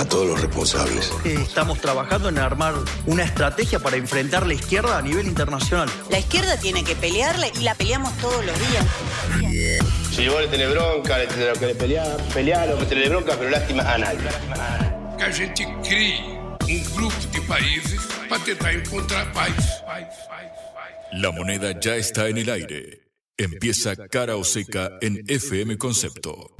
A todos los responsables. Estamos trabajando en armar una estrategia para enfrentar la izquierda a nivel internacional. La izquierda tiene que pelearla y la peleamos todos los días. Si vos le tenés bronca, le tenés que pelear, pelear lo que tenés bronca, pero lástima a nadie. Que a gente crie um grupo de países para tentar encontrar paz. La moneda ya está en el aire. Empieza cara o seca en FM Concepto.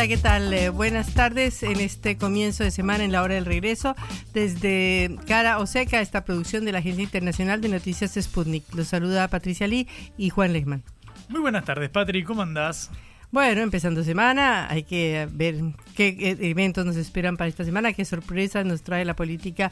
Hola, ¿qué tal? Eh, buenas tardes en este comienzo de semana en la hora del regreso desde Cara o Seca, esta producción de la Agencia Internacional de Noticias Sputnik. Los saluda Patricia Lee y Juan Lehmann. Muy buenas tardes, Patri, ¿cómo andás? Bueno, empezando semana, hay que ver qué eventos nos esperan para esta semana, qué sorpresas nos trae la política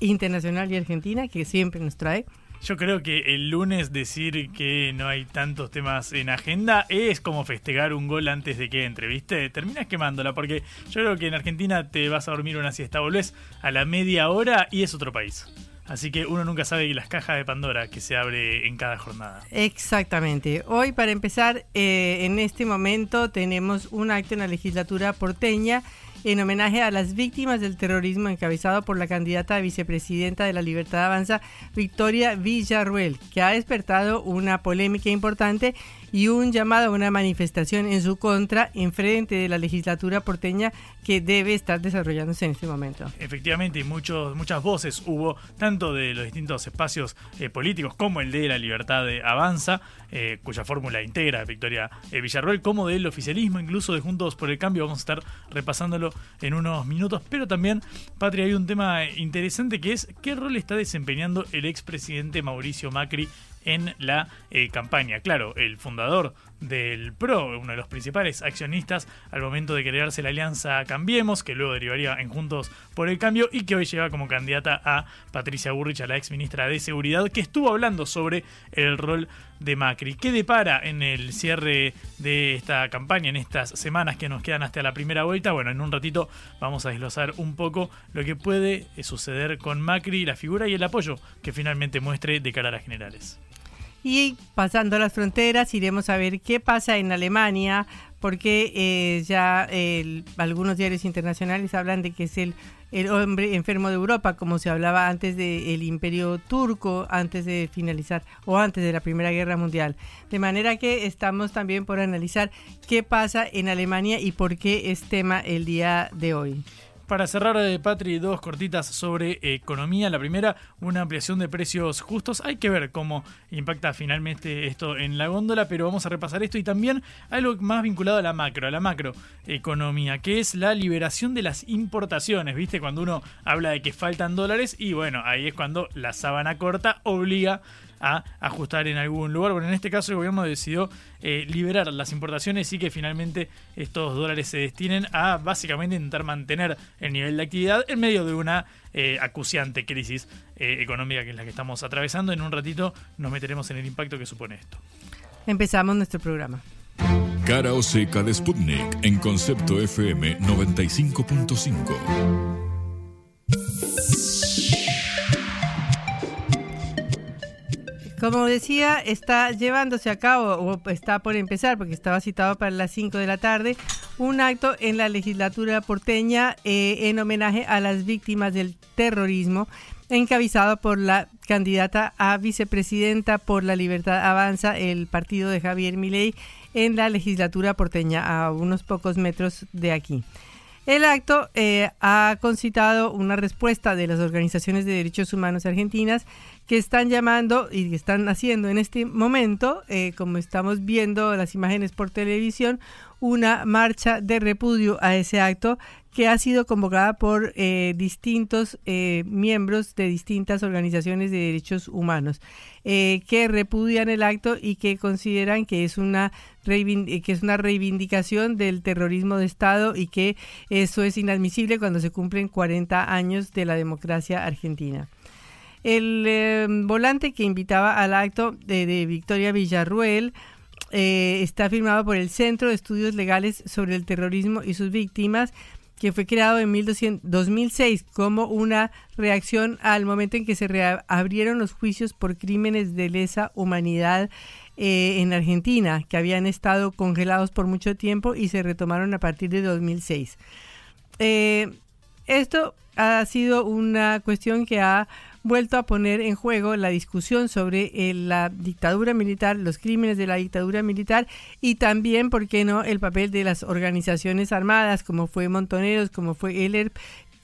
internacional y argentina, que siempre nos trae. Yo creo que el lunes decir que no hay tantos temas en agenda es como festejar un gol antes de que entre, ¿viste? Terminas quemándola porque yo creo que en Argentina te vas a dormir una siesta, volvés a la media hora y es otro país. Así que uno nunca sabe las cajas de Pandora que se abre en cada jornada. Exactamente. Hoy, para empezar, eh, en este momento tenemos un acto en la legislatura porteña en homenaje a las víctimas del terrorismo encabezado por la candidata a vicepresidenta de la Libertad Avanza, Victoria Villarruel, que ha despertado una polémica importante y un llamado a una manifestación en su contra en frente de la legislatura porteña que debe estar desarrollándose en este momento. Efectivamente, muchos, muchas voces hubo, tanto de los distintos espacios eh, políticos como el de la libertad de Avanza, eh, cuya fórmula integra Victoria eh, Villarroel, como del oficialismo, incluso de Juntos por el Cambio. Vamos a estar repasándolo en unos minutos, pero también, Patria, hay un tema interesante que es qué rol está desempeñando el expresidente Mauricio Macri en la eh, campaña. Claro, el fundador del PRO, uno de los principales accionistas al momento de crearse la alianza Cambiemos, que luego derivaría en Juntos por el Cambio y que hoy lleva como candidata a Patricia Burrich, a la ex ministra de Seguridad, que estuvo hablando sobre el rol de Macri. ¿Qué depara en el cierre de esta campaña, en estas semanas que nos quedan hasta la primera vuelta? Bueno, en un ratito vamos a desglosar un poco lo que puede suceder con Macri, la figura y el apoyo que finalmente muestre de cara a las generales. Y pasando las fronteras, iremos a ver qué pasa en Alemania, porque eh, ya algunos diarios internacionales hablan de que es el, el hombre enfermo de Europa, como se hablaba antes del imperio turco, antes de finalizar o antes de la Primera Guerra Mundial. De manera que estamos también por analizar qué pasa en Alemania y por qué es tema el día de hoy. Para cerrar, de eh, Patri, dos cortitas sobre economía. La primera, una ampliación de precios justos. Hay que ver cómo impacta finalmente esto en la góndola, pero vamos a repasar esto y también algo más vinculado a la macro, a la macroeconomía, que es la liberación de las importaciones. ¿Viste? Cuando uno habla de que faltan dólares y bueno, ahí es cuando la sábana corta obliga a ajustar en algún lugar. Bueno, en este caso el gobierno decidió eh, liberar las importaciones y que finalmente estos dólares se destinen a básicamente intentar mantener el nivel de actividad en medio de una eh, acuciante crisis eh, económica que es la que estamos atravesando. En un ratito nos meteremos en el impacto que supone esto. Empezamos nuestro programa. Cara o seca de Sputnik en concepto FM 95.5. Como decía, está llevándose a cabo, o está por empezar, porque estaba citado para las 5 de la tarde, un acto en la legislatura porteña eh, en homenaje a las víctimas del terrorismo, encabezado por la candidata a vicepresidenta por la libertad avanza, el partido de Javier Milei, en la legislatura porteña, a unos pocos metros de aquí. El acto eh, ha concitado una respuesta de las organizaciones de derechos humanos argentinas que están llamando y que están haciendo en este momento, eh, como estamos viendo las imágenes por televisión, una marcha de repudio a ese acto que ha sido convocada por eh, distintos eh, miembros de distintas organizaciones de derechos humanos eh, que repudian el acto y que consideran que es una que es una reivindicación del terrorismo de Estado y que eso es inadmisible cuando se cumplen 40 años de la democracia argentina. El volante que invitaba al acto de, de Victoria Villarruel está firmado por el Centro de Estudios Legales sobre el Terrorismo y sus Víctimas, que fue creado en 2006 como una reacción al momento en que se reabrieron los juicios por crímenes de lesa humanidad eh, en Argentina, que habían estado congelados por mucho tiempo y se retomaron a partir de 2006. Eh, esto ha sido una cuestión que ha vuelto a poner en juego la discusión sobre eh, la dictadura militar, los crímenes de la dictadura militar y también, ¿por qué no?, el papel de las organizaciones armadas, como fue Montoneros, como fue ELER,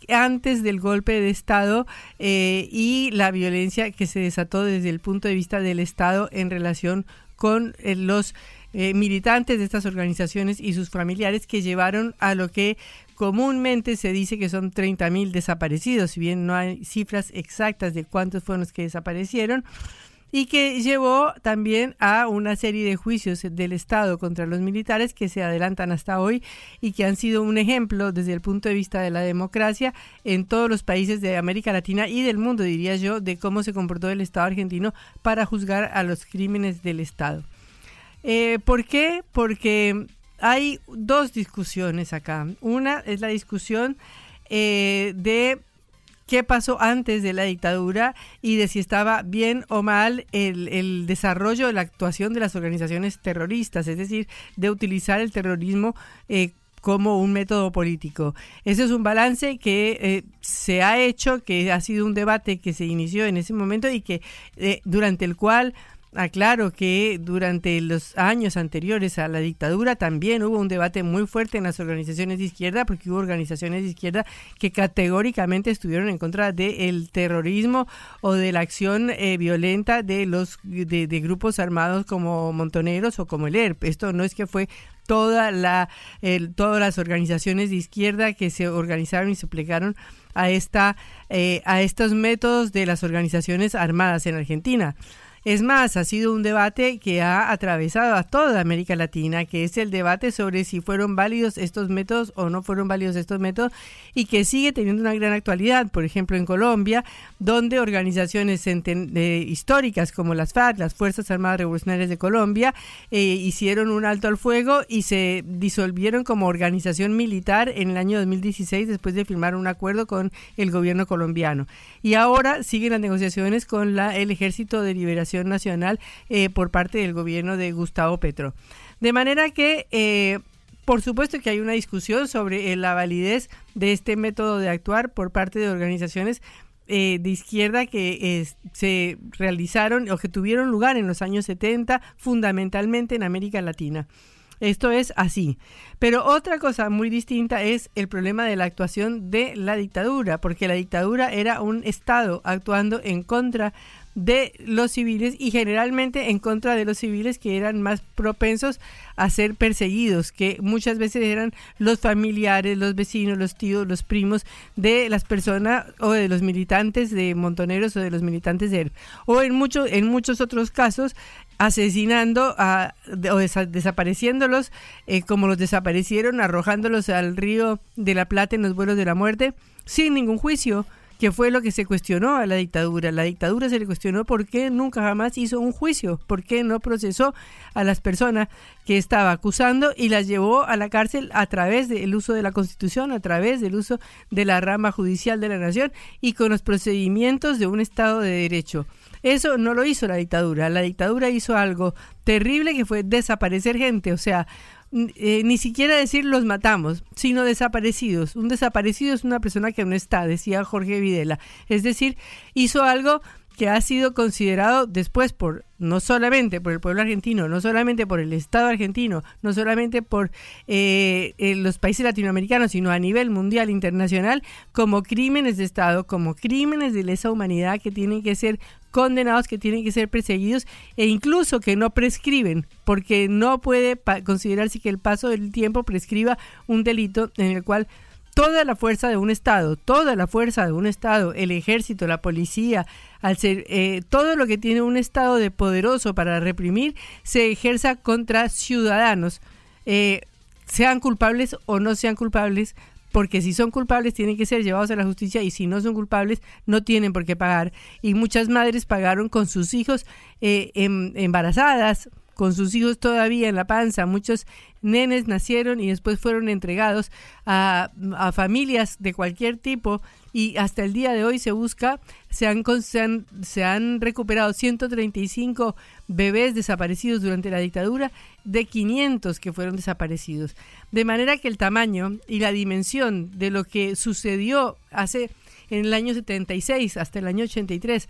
antes del golpe de Estado eh, y la violencia que se desató desde el punto de vista del Estado en relación con eh, los militantes de estas organizaciones y sus familiares que llevaron a lo que Comúnmente se dice que son 30.000 desaparecidos, si bien no hay cifras exactas de cuántos fueron los que desaparecieron, y que llevó también a una serie de juicios del Estado contra los militares que se adelantan hasta hoy y que han sido un ejemplo desde el punto de vista de la democracia en todos los países de América Latina y del mundo, diría yo, de cómo se comportó el Estado argentino para juzgar a los crímenes del Estado. Eh, ¿Por qué? Porque hay dos discusiones acá. Una es la discusión eh, de qué pasó antes de la dictadura y de si estaba bien o mal el, desarrollo de la actuación de las organizaciones terroristas, es decir, de utilizar el terrorismo eh, como un método político. Ese es un balance que eh, se ha hecho, que ha sido un debate que se inició en ese momento y que durante el cual Aclaro que durante los años anteriores a la dictadura también hubo un debate muy fuerte en las organizaciones de izquierda, porque hubo organizaciones de izquierda que categóricamente estuvieron en contra del terrorismo o de la acción eh, violenta de los de, grupos armados como Montoneros o como el ERP. Esto no es que fue toda la todas las organizaciones de izquierda que se organizaron y se plegaron a esta eh, a estos métodos de las organizaciones armadas en Argentina. Es más, ha sido un debate que ha atravesado a toda América Latina, que es el debate sobre si fueron válidos estos métodos o no fueron válidos estos métodos y que sigue teniendo una gran actualidad. Por ejemplo, en Colombia, donde organizaciones históricas como las FARC, las Fuerzas Armadas Revolucionarias de Colombia, eh, hicieron un alto al fuego y se disolvieron como organización militar en el año 2016 después de firmar un acuerdo con el gobierno colombiano. Y ahora siguen las negociaciones con la, el Ejército de Liberación nacional eh, por parte del gobierno de Gustavo Petro. De manera que, eh, por supuesto que hay una discusión sobre eh, la validez de este método de actuar por parte de organizaciones de izquierda que se realizaron o que tuvieron lugar en los años 70, fundamentalmente en América Latina. Esto es así. Pero otra cosa muy distinta es el problema de la actuación de la dictadura, porque la dictadura era un Estado actuando en contra de los civiles y generalmente en contra de los civiles que eran más propensos a ser perseguidos, que muchas veces eran los familiares, los vecinos, los tíos, los primos de las personas o de los militantes de Montoneros o de los militantes de ERP. O en, muchos en muchos otros casos asesinando a, o desapareciéndolos eh, como los desaparecieron, arrojándolos al río de la Plata en los vuelos de la muerte sin ningún juicio que fue lo que se cuestionó a la dictadura. La dictadura se le cuestionó por qué nunca jamás hizo un juicio, por qué no procesó a las personas que estaba acusando y las llevó a la cárcel a través del uso de la Constitución, a través del uso de la rama judicial de la nación y con los procedimientos de un Estado de Derecho. Eso no lo hizo la dictadura. La dictadura hizo algo terrible que fue desaparecer gente, o sea, eh, ni siquiera decir los matamos, sino desaparecidos. Un desaparecido es una persona que no está, decía Jorge Videla. Es decir, hizo algo que ha sido considerado después por no solamente por el pueblo argentino, no solamente por el Estado argentino, no solamente por eh, eh, los países latinoamericanos, sino a nivel mundial, internacional, como crímenes de Estado, como crímenes de lesa humanidad que tienen que ser condenados, que tienen que ser perseguidos e incluso que no prescriben, porque no puede considerarse que el paso del tiempo prescriba un delito en el cual toda la fuerza de un Estado, toda la fuerza de un Estado, el ejército, la policía, al ser eh, todo lo que tiene un Estado de poderoso para reprimir, se ejerza contra ciudadanos, eh, sean culpables o no sean culpables, porque si son culpables tienen que ser llevados a la justicia y si no son culpables no tienen por qué pagar. Y muchas madres pagaron con sus hijos eh, em, embarazadas, con sus hijos todavía en la panza. Muchos nenes nacieron y después fueron entregados a, familias de cualquier tipo y hasta el día de hoy se busca, se han, se han, se han recuperado 135 bebés desaparecidos durante la dictadura de 500 que fueron desaparecidos. De manera que el tamaño y la dimensión de lo que sucedió hace en el año 76 hasta el año 83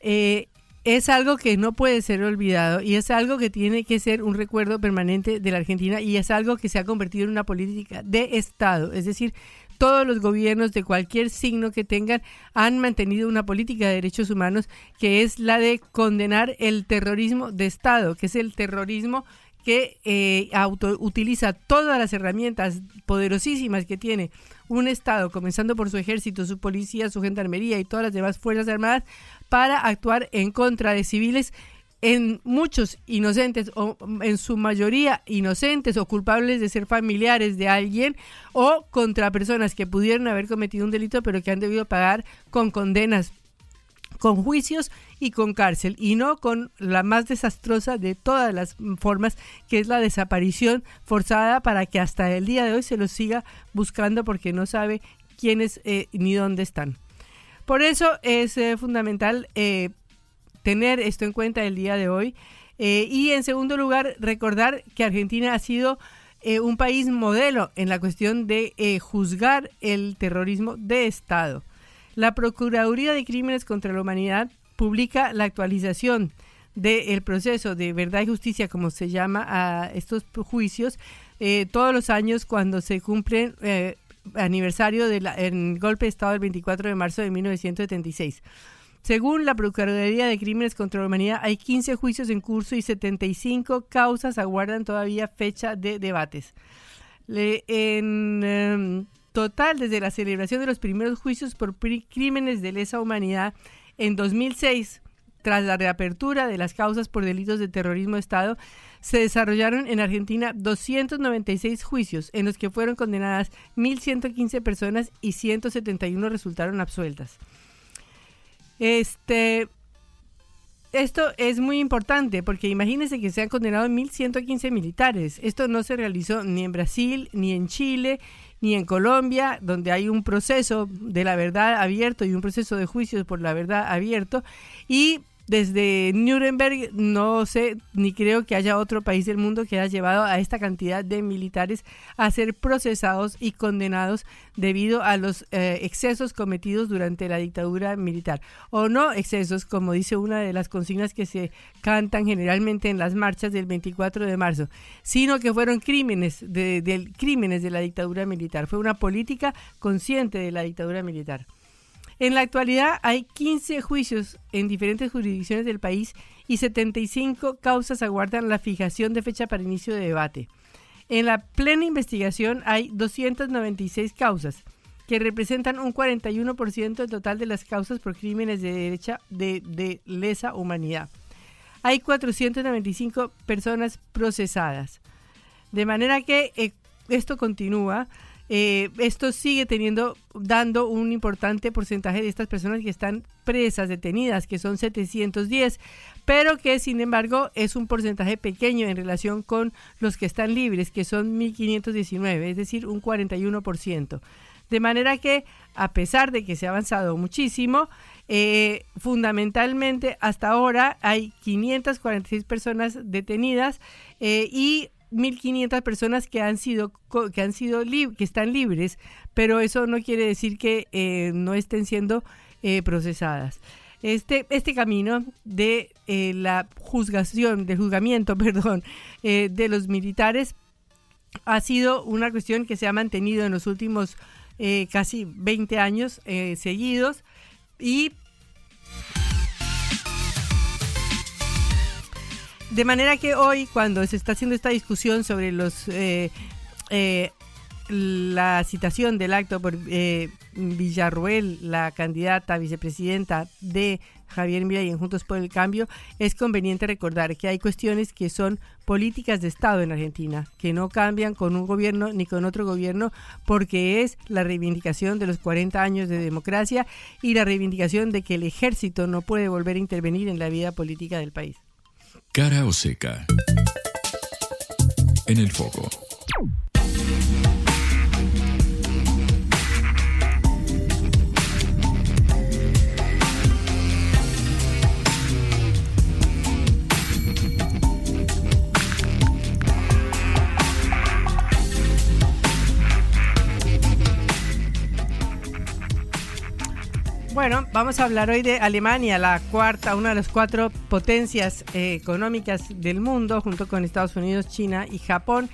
eh, es algo que no puede ser olvidado y es algo que tiene que ser un recuerdo permanente de la Argentina y es algo que se ha convertido en una política de Estado. Es decir, todos los gobiernos de cualquier signo que tengan han mantenido una política de derechos humanos que es la de condenar el terrorismo de Estado, que es el terrorismo que eh, utiliza todas las herramientas poderosísimas que tiene un Estado, comenzando por su ejército, su policía, su gendarmería y todas las demás Fuerzas Armadas, para actuar en contra de civiles en muchos inocentes o en su mayoría inocentes o culpables de ser familiares de alguien o contra personas que pudieron haber cometido un delito pero que han debido pagar con condenas, con juicios y con cárcel y no con la más desastrosa de todas las formas que es la desaparición forzada para que hasta el día de hoy se los siga buscando porque no sabe quiénes eh, ni dónde están. Por eso es eh, fundamental eh, tener esto en cuenta el día de hoy. Eh, y en segundo lugar, recordar que Argentina ha sido un país modelo en la cuestión de juzgar el terrorismo de Estado. La Procuraduría de Crímenes contra la Humanidad publica la actualización del proceso de verdad y justicia, como se llama a estos juicios, todos los años cuando se cumple aniversario del golpe de Estado del 24 de marzo de 1976. Según la Procuraduría de Crímenes contra la Humanidad, hay 15 juicios en curso y 75 causas aguardan todavía fecha de debates. en em, total, desde la celebración de los primeros juicios por crímenes de lesa humanidad en 2006, tras la reapertura de las causas por delitos de terrorismo de Estado, se desarrollaron en Argentina 296 juicios en los que fueron condenadas 1.115 personas y 171 resultaron absueltas. Este, esto es muy importante porque imagínense que se han condenado 1.115 militares. Esto no se realizó ni en Brasil, ni en Chile, ni en Colombia, donde hay un proceso de la verdad abierto y un proceso de juicios por la verdad abierto. Y desde Nuremberg no sé ni creo que haya otro país del mundo que haya llevado a esta cantidad de militares a ser procesados y condenados debido a los eh, excesos cometidos durante la dictadura militar. O no excesos, como dice una de las consignas que se cantan generalmente en las marchas del 24 de marzo, sino que fueron crímenes de, crímenes de la dictadura militar. Fue una política consciente de la dictadura militar. En la actualidad hay 15 juicios en diferentes jurisdicciones del país y 75 causas aguardan la fijación de fecha para inicio de debate. En la plena investigación hay 296 causas, que representan un 41% del total de las causas por crímenes de derecha de, lesa humanidad. Hay 495 personas procesadas. De manera que eh, esto continúa eh, esto sigue teniendo, dando un importante porcentaje de estas personas que están presas, detenidas, que son 710, pero que sin embargo es un porcentaje pequeño en relación con los que están libres, que son 1519, es decir, un 41%. De manera que, a pesar de que se ha avanzado muchísimo, eh, fundamentalmente hasta ahora hay 546 personas detenidas eh, y 1.500 personas que han sido que han sido que están libres, pero eso no quiere decir que eh, no estén siendo eh, procesadas. Este, este camino de eh, la juzgación, del juzgamiento, perdón, de los militares ha sido una cuestión que se ha mantenido en los últimos casi 20 años seguidos y De manera que hoy, cuando se está haciendo esta discusión sobre los eh, eh, la citación del acto por eh, Villarruel, la candidata vicepresidenta de Javier Milei en Juntos por el Cambio, es conveniente recordar que hay cuestiones que son políticas de Estado en Argentina, que no cambian con un gobierno ni con otro gobierno, porque es la reivindicación de los 40 años de democracia y la reivindicación de que el ejército no puede volver a intervenir en la vida política del país. Cara o seca. En el foco. Bueno, vamos a hablar hoy de Alemania, la cuarta, una de las cuatro potencias eh, económicas del mundo, junto con Estados Unidos, China y Japón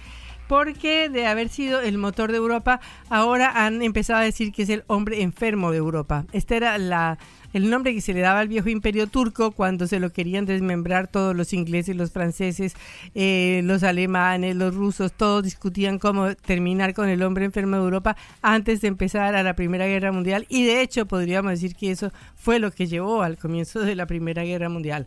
porque de haber sido el motor de Europa, ahora han empezado a decir que es el hombre enfermo de Europa. Este era la, el nombre que se le daba al viejo imperio turco cuando se lo querían desmembrar todos los ingleses, los franceses, eh, los alemanes, los rusos, todos discutían cómo terminar con el hombre enfermo de Europa antes de empezar a la Primera Guerra Mundial y de hecho podríamos decir que eso fue lo que llevó al comienzo de la Primera Guerra Mundial.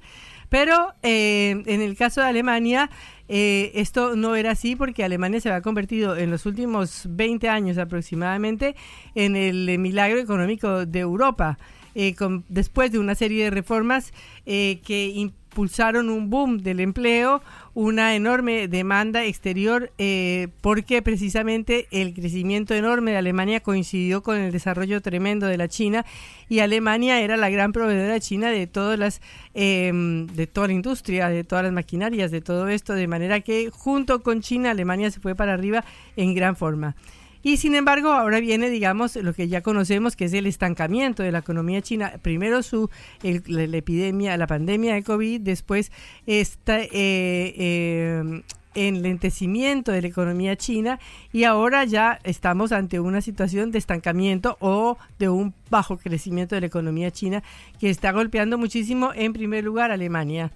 Pero eh, en el caso de Alemania, eh, esto no era así porque Alemania se había convertido en los últimos 20 años aproximadamente en el milagro económico de Europa. Eh, después de una serie de reformas que impulsaron un boom del empleo, una enorme demanda exterior, eh, porque precisamente el crecimiento enorme de Alemania coincidió con el desarrollo tremendo de la China y Alemania era la gran proveedora China de todas las em, de toda la industria, de todas las maquinarias, de todo esto, de manera que junto con China Alemania se fue para arriba en gran forma. Y sin embargo, ahora viene, digamos, lo que ya conocemos, que es el estancamiento de la economía china. Primero su la, epidemia, la pandemia de COVID, después esta eh, eh, enlentecimiento de la economía china y ahora ya estamos ante una situación de estancamiento o de un bajo crecimiento de la economía china que está golpeando muchísimo en primer lugar Alemania.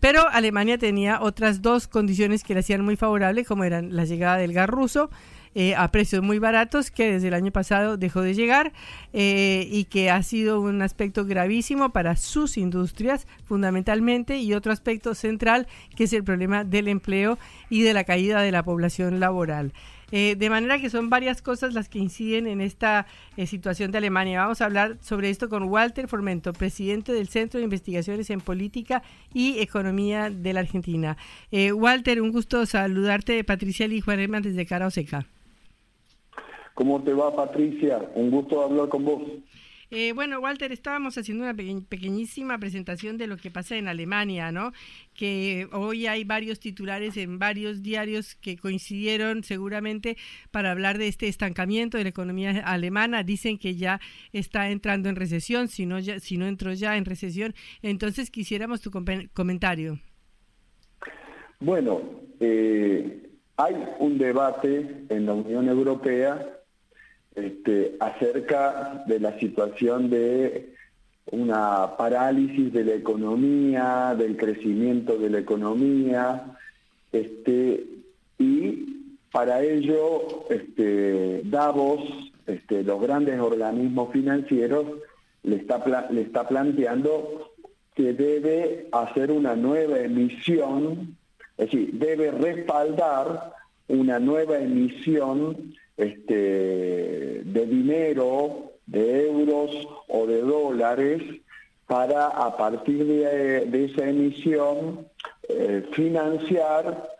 Pero Alemania tenía otras dos condiciones que le hacían muy favorable, como eran la llegada del gas ruso, eh, a precios muy baratos que desde el año pasado dejó de llegar eh, y que ha sido un aspecto gravísimo para sus industrias fundamentalmente y otro aspecto central que es el problema del empleo y de la caída de la población laboral. Eh, de manera que son varias cosas las que inciden en esta situación de Alemania. Vamos a hablar sobre esto con Walter Formento, presidente del Centro de Investigaciones en Política y Economía de la Argentina. Walter, un gusto saludarte. Patricia Lee Juan desde Cara Oseca. ¿Cómo te va, Patricia? Un gusto hablar con vos. Eh, bueno, Walter, estábamos haciendo una pequeñísima presentación de lo que pasa en Alemania, ¿no? Que hoy hay varios titulares en varios diarios que coincidieron seguramente para hablar de este estancamiento de la economía alemana. Dicen que ya está entrando en recesión, si no, ya, si no entró ya en recesión. Entonces quisiéramos tu comentario. Bueno, eh, hay un debate en la Unión Europea este, acerca de la situación de una parálisis de la economía, del crecimiento de la economía, este, y para ello este, Davos, este, los grandes organismos financieros, le está, le está planteando que debe hacer una nueva emisión, es decir, debe respaldar una nueva emisión este, de dinero, de euros o de dólares, para a partir de, esa emisión eh, financiar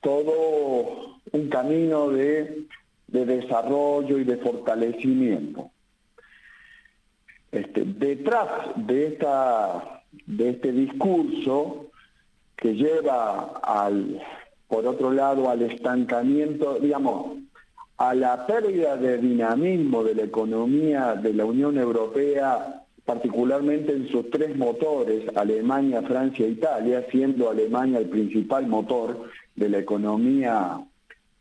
todo un camino de, desarrollo y de fortalecimiento. Este, detrás de, esta, de este discurso que lleva al, por otro lado, al estancamiento, digamos, a la pérdida de dinamismo de la economía de la Unión Europea, particularmente en sus tres motores, Alemania, Francia e Italia, siendo Alemania el principal motor de la economía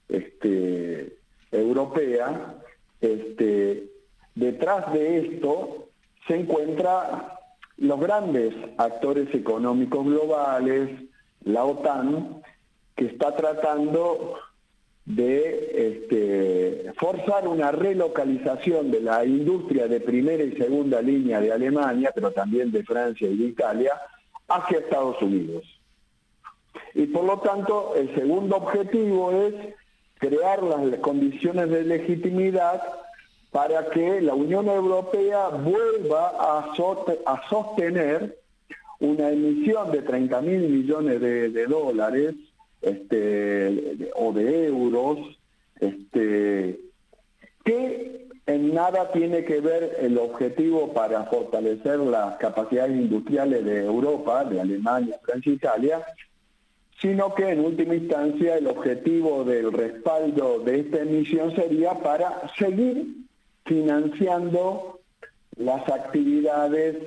este, europea, este, detrás de esto se encuentran los grandes actores económicos globales, la OTAN, que está tratando de este, forzar una relocalización de la industria de primera y segunda línea de Alemania, pero también de Francia y de Italia, hacia Estados Unidos. Y por lo tanto, el segundo objetivo es crear las condiciones de legitimidad para que la Unión Europea vuelva a, sostener una emisión de 30 mil millones de, dólares este, o de euros, este, que en nada tiene que ver el objetivo para fortalecer las capacidades industriales de Europa, de Alemania, Francia Italia, sino que en última instancia el objetivo del respaldo de esta emisión sería para seguir financiando las actividades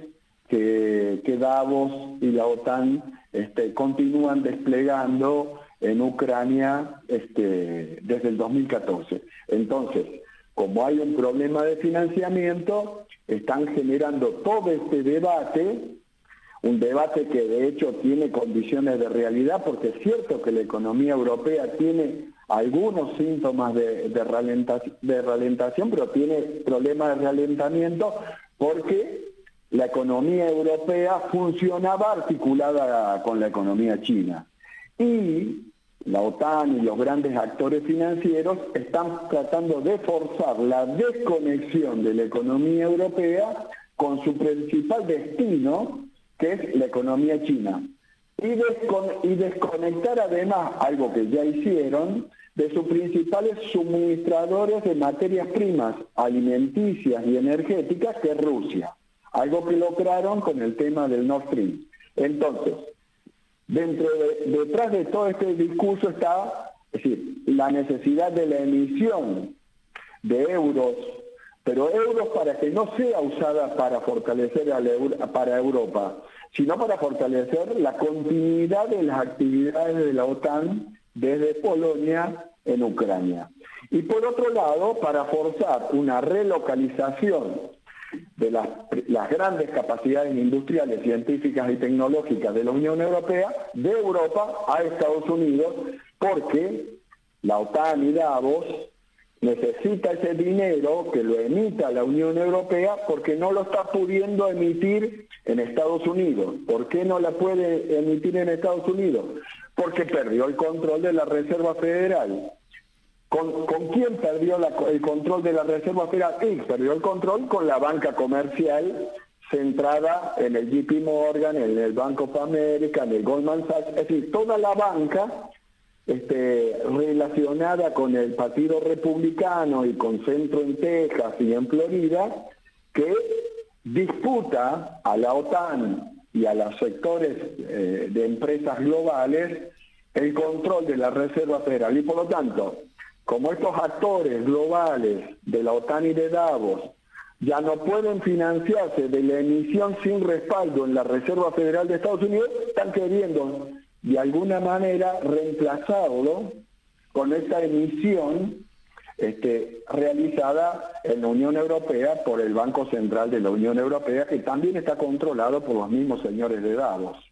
que, que Davos y la OTAN este, continúan desplegando en Ucrania este, desde el 2014. Entonces, como hay un problema de financiamiento, están generando todo este debate un debate que de hecho tiene condiciones de realidad, porque es cierto que la economía europea tiene algunos síntomas de, de, ralentación, pero tiene problemas de ralentamiento porque la economía europea funcionaba articulada con la economía china. Y la OTAN y los grandes actores financieros están tratando de forzar la desconexión de la economía europea con su principal destino, que es la economía china. Y, desconectar además, algo que ya hicieron, de sus principales suministradores de materias primas alimenticias y energéticas, que es Rusia. Algo que lograron con el tema del Nord Stream. Entonces, detrás de todo este discurso está, es decir, la necesidad de la emisión de euros pero euros para que no sea usada para fortalecer para Europa, sino para fortalecer la continuidad de las actividades de la OTAN desde Polonia en Ucrania. Y por otro lado, para forzar una relocalización de las, grandes capacidades industriales, científicas y tecnológicas de la Unión Europea, de Europa a Estados Unidos, porque la OTAN y Davos necesita ese dinero que lo emita la Unión Europea porque no lo está pudiendo emitir en Estados Unidos. ¿Por qué no la puede emitir en Estados Unidos? Porque perdió el control de la Reserva Federal. ¿Con, quién perdió el control de la Reserva Federal? Y perdió el control con la banca comercial centrada en el JP Morgan, en el Bank of America, en el Goldman Sachs, es decir, toda la banca este, relacionada con el Partido Republicano y con centro en Texas y en Florida, que disputa a la OTAN y a los sectores eh, de empresas globales el control de la Reserva Federal. Y por lo tanto, como estos actores globales de la OTAN y de Davos ya no pueden financiarse de la emisión sin respaldo en la Reserva Federal de Estados Unidos, están queriendo de alguna manera reemplazarlo con esta emisión este, realizada en la Unión Europea por el Banco Central de la Unión Europea, que también está controlado por los mismos señores de Davos.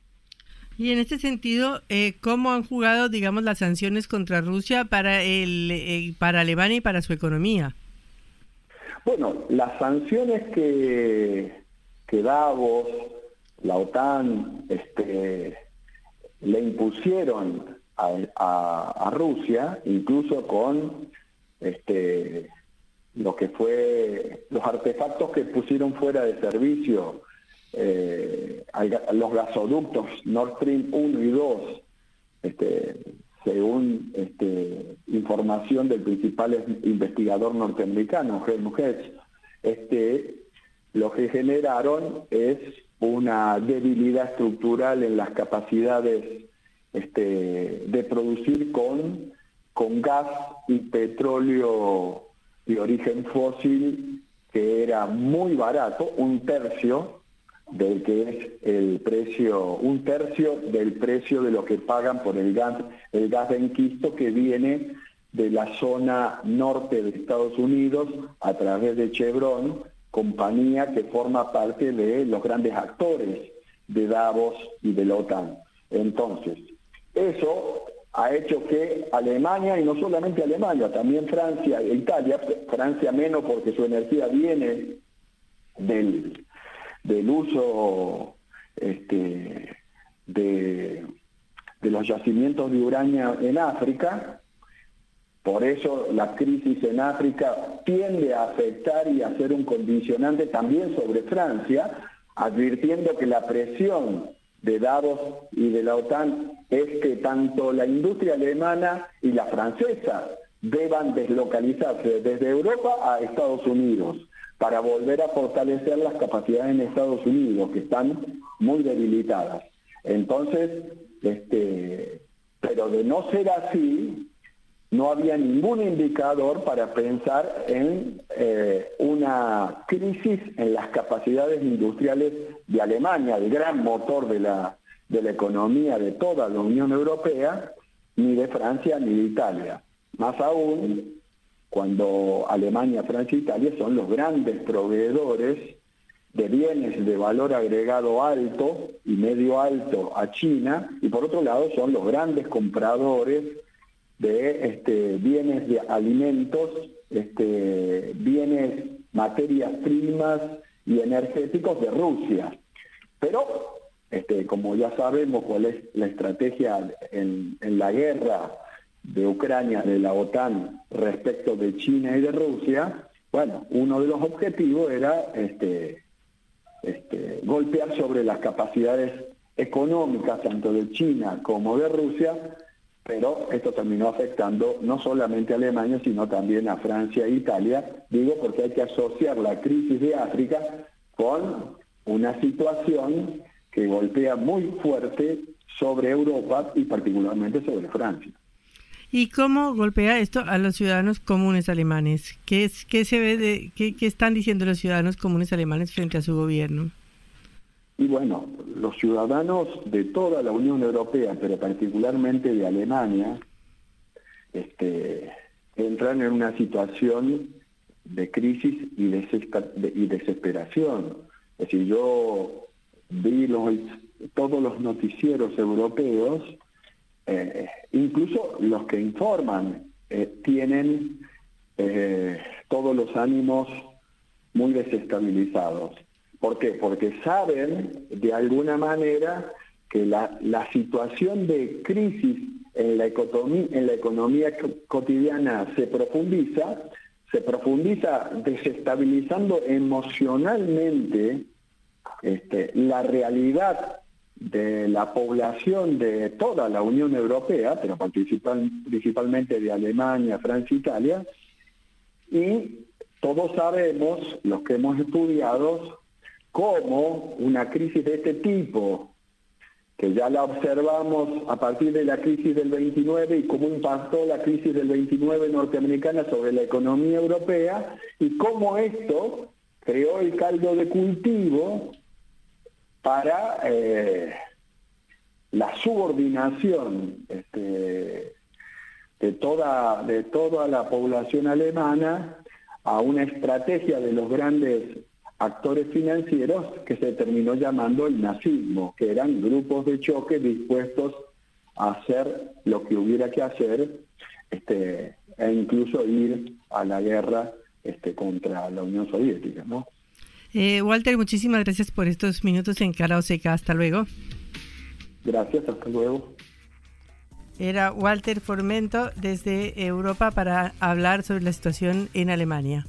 Y en este sentido, eh, ¿cómo han jugado, digamos, las sanciones contra Rusia para el, eh, para Alemania y para su economía? Bueno, las sanciones que, que Davos, la OTAN, este, le impusieron a, Rusia, incluso con este, lo que fue los artefactos que pusieron fuera de servicio, eh, los gasoductos Nord Stream 1 y 2, este, según este, información del principal investigador norteamericano, Helmut Hetz, este, lo que generaron es una debilidad estructural en las capacidades de producir con, con gas y petróleo de origen fósil que era muy barato, un tercio del que es el precio, un tercio del precio de lo que pagan por el gas, el gas de enquisto que viene de la zona norte de Estados Unidos a través de Chevron compañía que forma parte de los grandes actores de Davos y de la OTAN. Entonces, eso ha hecho que Alemania, y no solamente Alemania, también Francia e Italia, Francia menos porque su energía viene del, del uso este, de, de los yacimientos de uranio en África, por eso la crisis en África tiende a afectar y a ser un condicionante también sobre Francia, advirtiendo que la presión de Davos y de la OTAN es que tanto la industria alemana y la francesa deban deslocalizarse desde Europa a Estados Unidos para volver a fortalecer las capacidades en Estados Unidos, que están muy debilitadas. Entonces, este, pero de no ser así, no había ningún indicador para pensar en eh, una crisis en las capacidades industriales de Alemania, el gran motor de la, de la economía de toda la Unión Europea, ni de Francia ni de Italia. Más aún cuando Alemania, Francia e Italia son los grandes proveedores de bienes de valor agregado alto y medio alto a China, y por otro lado son los grandes compradores de este, bienes de alimentos, este, bienes, materias primas y energéticos de Rusia. Pero, este, como ya sabemos cuál es la estrategia en, la guerra de Ucrania, de la OTAN respecto de China y de Rusia, bueno, uno de los objetivos era este, este, golpear sobre las capacidades económicas tanto de China como de Rusia pero esto terminó afectando no solamente a Alemania, sino también a Francia e Italia, digo porque hay que asociar la crisis de África con una situación que golpea muy fuerte sobre Europa y particularmente sobre Francia. ¿Y cómo golpea esto a los ciudadanos comunes alemanes? ¿Qué, es, qué se ve de, qué están diciendo los ciudadanos comunes alemanes frente a su gobierno? Y bueno, los ciudadanos de toda la Unión Europea, pero particularmente de Alemania, este, entran en una situación de crisis y, desesperación. Es decir, yo vi todos los noticieros europeos, eh, incluso los que informan, eh, tienen eh, todos los ánimos muy desestabilizados. ¿Por qué? Porque saben de alguna manera que la, situación de crisis en la, economía, cotidiana se profundiza, se profundiza desestabilizando emocionalmente este, la realidad de la población de toda la Unión Europea, pero principalmente de Alemania, Francia, Italia, y todos sabemos, los que hemos estudiado, cómo una crisis de este tipo, que ya la observamos a partir de la crisis del 29 y cómo impactó la crisis del 29 norteamericana sobre la economía europea y cómo esto creó el caldo de cultivo para eh, la subordinación este, de, toda, de toda la población alemana a una estrategia de los grandes actores financieros que se terminó llamando el nazismo, que eran grupos de choque dispuestos a hacer lo que hubiera que hacer este, e incluso ir a la guerra este, contra la Unión Soviética. ¿no? Eh, Walter, muchísimas gracias por estos minutos en Cara o Seca. Hasta luego. Gracias, hasta luego. Era Walter Formento desde Europa para hablar sobre la situación en Alemania.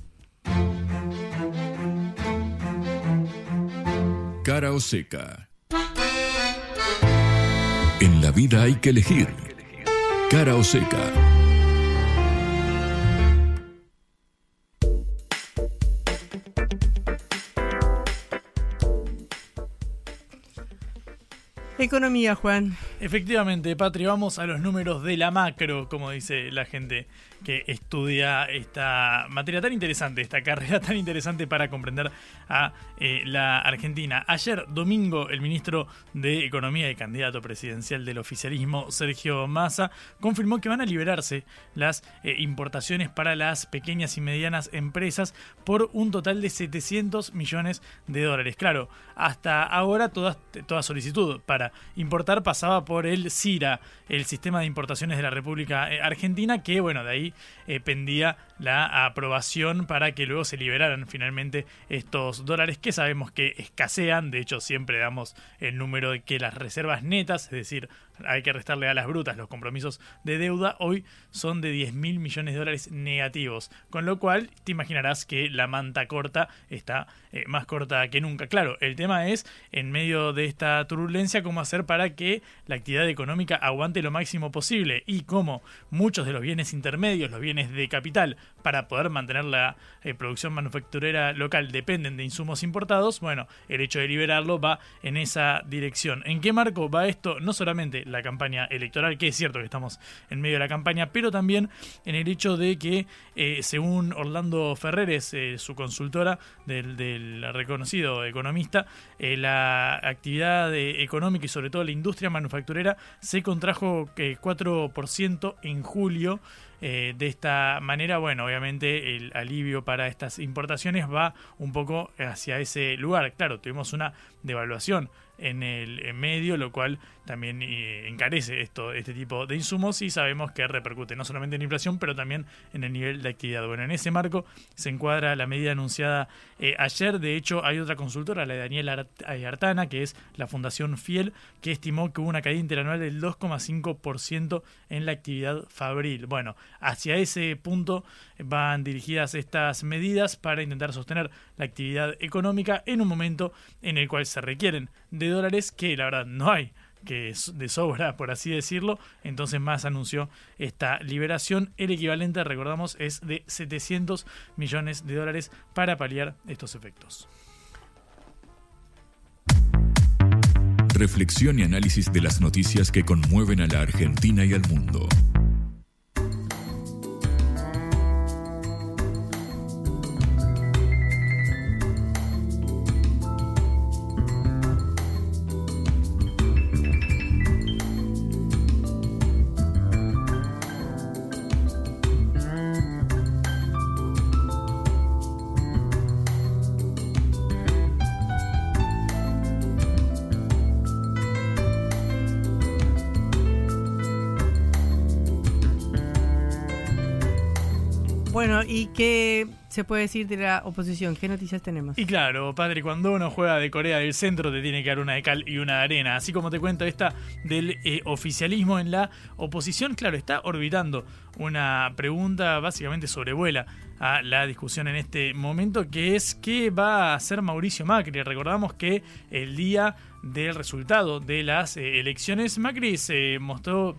Cara o seca. En la vida hay que elegir. Cara o seca. Economía, Juan. Efectivamente, Patri, vamos a los números de la macro, como dice la gente que estudia esta materia tan interesante, esta carrera tan interesante para comprender a eh, la Argentina. Ayer, domingo, el ministro de Economía y candidato presidencial del oficialismo, Sergio Massa, confirmó que van a liberarse las eh, importaciones para las pequeñas y medianas empresas por un total de 700 millones de dólares. Claro, hasta ahora toda, toda solicitud para importar pasaba por por el CIRA, el sistema de importaciones de la República eh, Argentina, que bueno, de ahí eh, pendía la aprobación para que luego se liberaran finalmente estos dólares que sabemos que escasean, de hecho siempre damos el número de que las reservas netas, es decir, hay que restarle a las brutas los compromisos de deuda, hoy son de 10 mil millones de dólares negativos. Con lo cual, te imaginarás que la manta corta está eh, más corta que nunca. Claro, el tema es, en medio de esta turbulencia, cómo hacer para que la actividad económica aguante lo máximo posible y cómo muchos de los bienes intermedios, los bienes de capital, para poder mantener la eh, producción manufacturera local dependen de insumos importados, bueno, el hecho de liberarlo va en esa dirección. ¿En qué marco va esto? No solamente la campaña electoral, que es cierto que estamos en medio de la campaña, pero también en el hecho de que, eh, según Orlando Ferreres, eh, su consultora del, reconocido economista, la actividad económica y sobre todo la industria manufacturera se contrajo 4% en julio. Eh, de esta manera, bueno, obviamente el alivio para estas importaciones va un poco hacia ese lugar. Claro, tuvimos una devaluación en el medio, lo cual también eh, encarece esto, este tipo de insumos y sabemos que repercute no solamente en inflación, pero también en el nivel de actividad. Bueno, en ese marco se encuadra la medida anunciada eh, ayer. De hecho, hay otra consultora, la de Daniel Artana, que es la Fundación Fiel, que estimó que hubo una caída interanual del 2,5% en la actividad fabril. Bueno, hacia ese punto van dirigidas estas medidas para intentar sostener la actividad económica en un momento en el cual se requieren de dólares que la verdad no hay que de sobra, por así decirlo. Entonces más anunció esta liberación. El equivalente, recordamos, es de 700 millones de dólares para paliar estos efectos. Reflexión y análisis de las noticias que conmueven a la Argentina y al mundo. Se puede decir de la oposición? ¿Qué noticias tenemos? Y claro, padre, cuando uno juega de Corea del Centro te tiene que dar una de cal y una de arena. Así como te cuento esta del eh, oficialismo en la oposición, claro, está orbitando una pregunta básicamente sobrevuela a la discusión en este momento, que es qué va a hacer Mauricio Macri. Recordamos que el día del resultado de las eh, elecciones, Macri se mostró